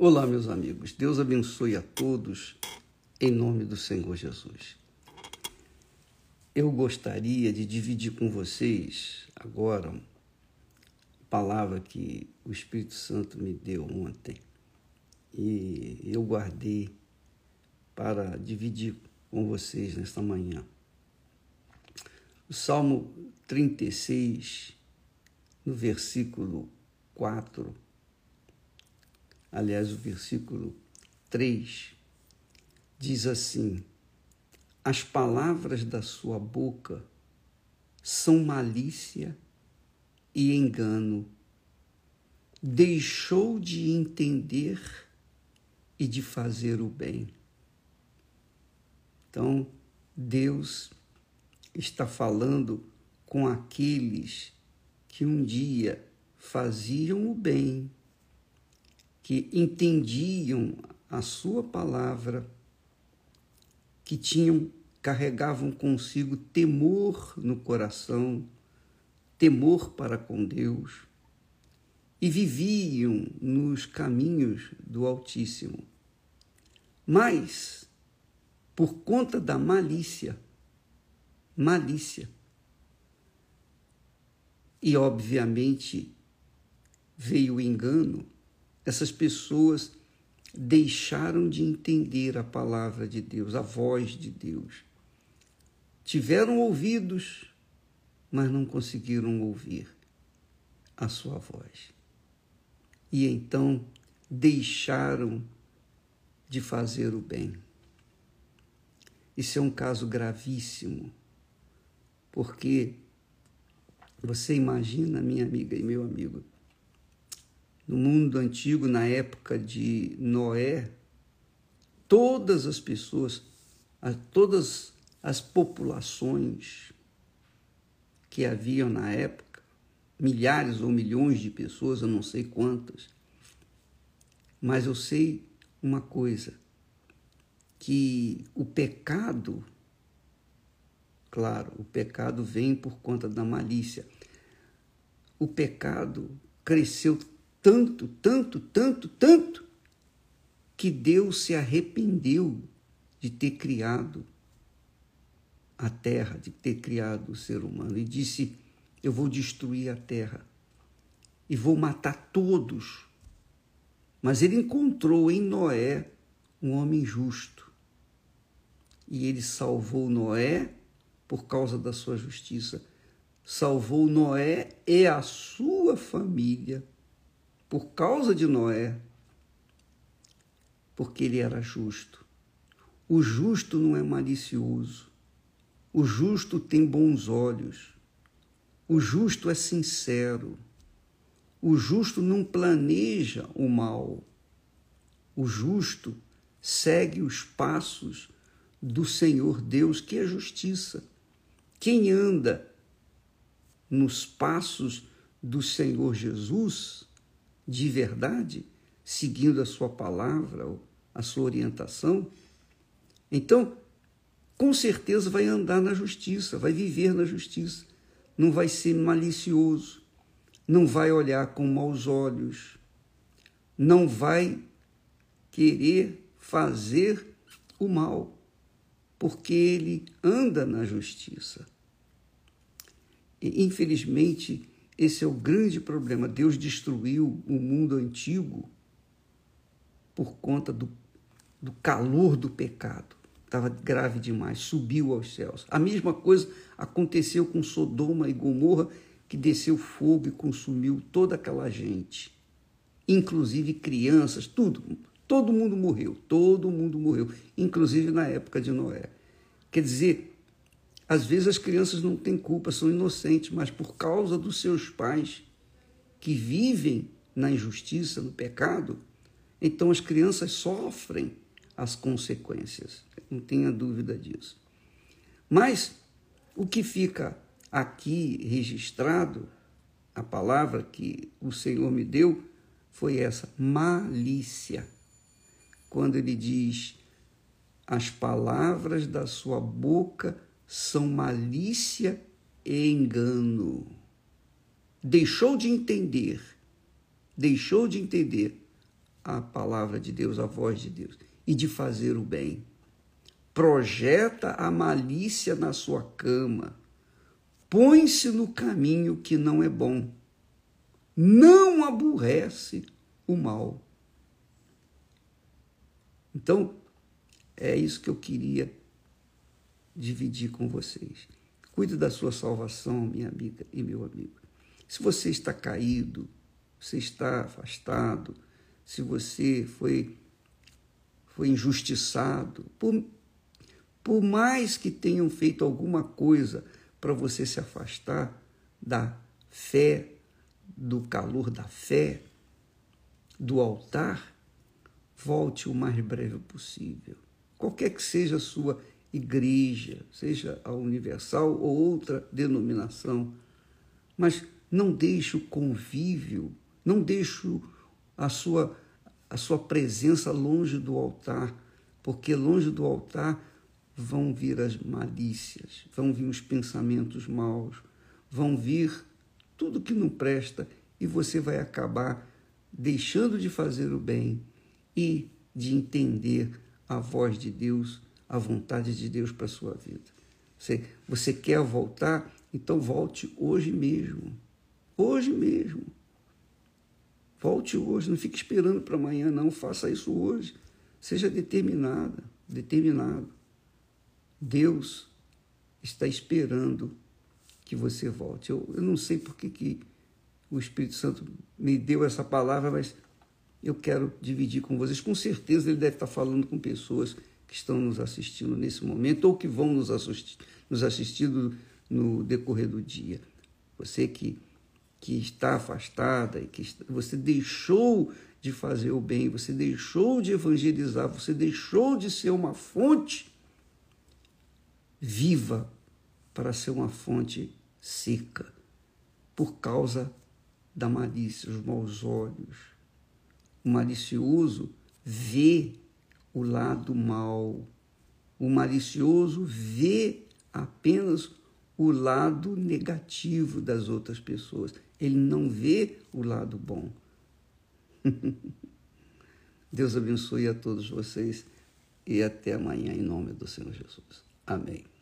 Olá, meus amigos. Deus abençoe a todos em nome do Senhor Jesus. Eu gostaria de dividir com vocês agora a palavra que o Espírito Santo me deu ontem e eu guardei para dividir com vocês nesta manhã. O Salmo 36, no versículo 4, aliás, o versículo 3, diz assim: As palavras da sua boca são malícia e engano. Deixou de entender e de fazer o bem. Então, Deus está falando com aqueles que um dia faziam o bem, que entendiam a sua palavra, que tinham carregavam consigo temor no coração, temor para com Deus e viviam nos caminhos do Altíssimo. Mas, por conta da malícia, malícia, e obviamente veio o engano, essas pessoas deixaram de entender a palavra de Deus, a voz de Deus. Tiveram ouvidos, mas não conseguiram ouvir a sua voz. E então deixaram de fazer o bem. Isso é um caso gravíssimo, porque você imagina, minha amiga e meu amigo, no mundo antigo, na época de Noé, todas as pessoas, todas as populações que haviam na época, milhares ou milhões de pessoas, eu não sei quantas, mas eu sei uma coisa, que o pecado, claro, o pecado vem por conta da malícia. O pecado cresceu tanto, tanto, tanto, tanto, que Deus se arrependeu de ter criado a terra, de ter criado o ser humano, e disse: Eu vou destruir a terra e vou matar todos. Mas ele encontrou em Noé um homem justo. E ele salvou Noé por causa da sua justiça. Salvou Noé e a sua família por causa de Noé, porque ele era justo. O justo não é malicioso. O justo tem bons olhos. O justo é sincero. O justo não planeja o mal. O justo segue os passos do Senhor Deus, que é justiça. Quem anda nos passos do Senhor Jesus de verdade, seguindo a sua palavra, a sua orientação, então, com certeza vai andar na justiça, vai viver na justiça, não vai ser malicioso, não vai olhar com maus olhos, não vai querer fazer o mal, porque ele anda na justiça. E, infelizmente, esse é o grande problema. Deus destruiu o mundo antigo por conta do, do calor do pecado. Estava grave demais, subiu aos céus. A mesma coisa aconteceu com Sodoma e Gomorra, que desceu fogo e consumiu toda aquela gente, inclusive crianças, tudo. Todo mundo morreu, todo mundo morreu, inclusive na época de Noé. Quer dizer, às vezes as crianças não têm culpa, são inocentes, mas por causa dos seus pais que vivem na injustiça, no pecado, então as crianças sofrem as consequências. Não tenha dúvida disso. Mas o que fica aqui registrado, a palavra que o Senhor me deu, foi essa: malícia. Quando ele diz: as palavras da sua boca são malícia e engano. Deixou de entender, deixou de entender a palavra de Deus, a voz de Deus, e de fazer o bem. Projeta a malícia na sua cama, põe-se no caminho que não é bom, não aborrece o mal. Então, é isso que eu queria dividir com vocês. Cuide da sua salvação, minha amiga e meu amigo. Se você está caído, você está afastado, se você foi, foi injustiçado, por, por mais que tenham feito alguma coisa para você se afastar da fé, do calor da fé, do altar, volte o mais breve possível. Qualquer que seja a sua igreja, seja a universal ou outra denominação, mas não deixe o convívio, não deixe a sua, a sua presença longe do altar, porque longe do altar vão vir as malícias, vão vir os pensamentos maus, vão vir tudo que não presta e você vai acabar deixando de fazer o bem e de entender a voz de Deus, a vontade de Deus para a sua vida. Você, você quer voltar? Então volte hoje mesmo. Hoje mesmo. Volte hoje, não fique esperando para amanhã, não. Faça isso hoje. Seja determinada, determinado. Deus está esperando que você volte. Eu, eu não sei por que, que o Espírito Santo me deu essa palavra, mas eu quero dividir com vocês. Com certeza ele deve estar falando com pessoas que estão nos assistindo nesse momento ou que vão nos assistir, nos assistir no decorrer do dia. Você que, que está afastada que está, você deixou de fazer o bem, você deixou de evangelizar, você deixou de ser uma fonte viva para ser uma fonte seca por causa da malícia, os maus olhos, o malicioso vê o lado mal. O malicioso vê apenas o lado negativo das outras pessoas. Ele não vê o lado bom. Deus abençoe a todos vocês e até amanhã, em nome do Senhor Jesus. Amém.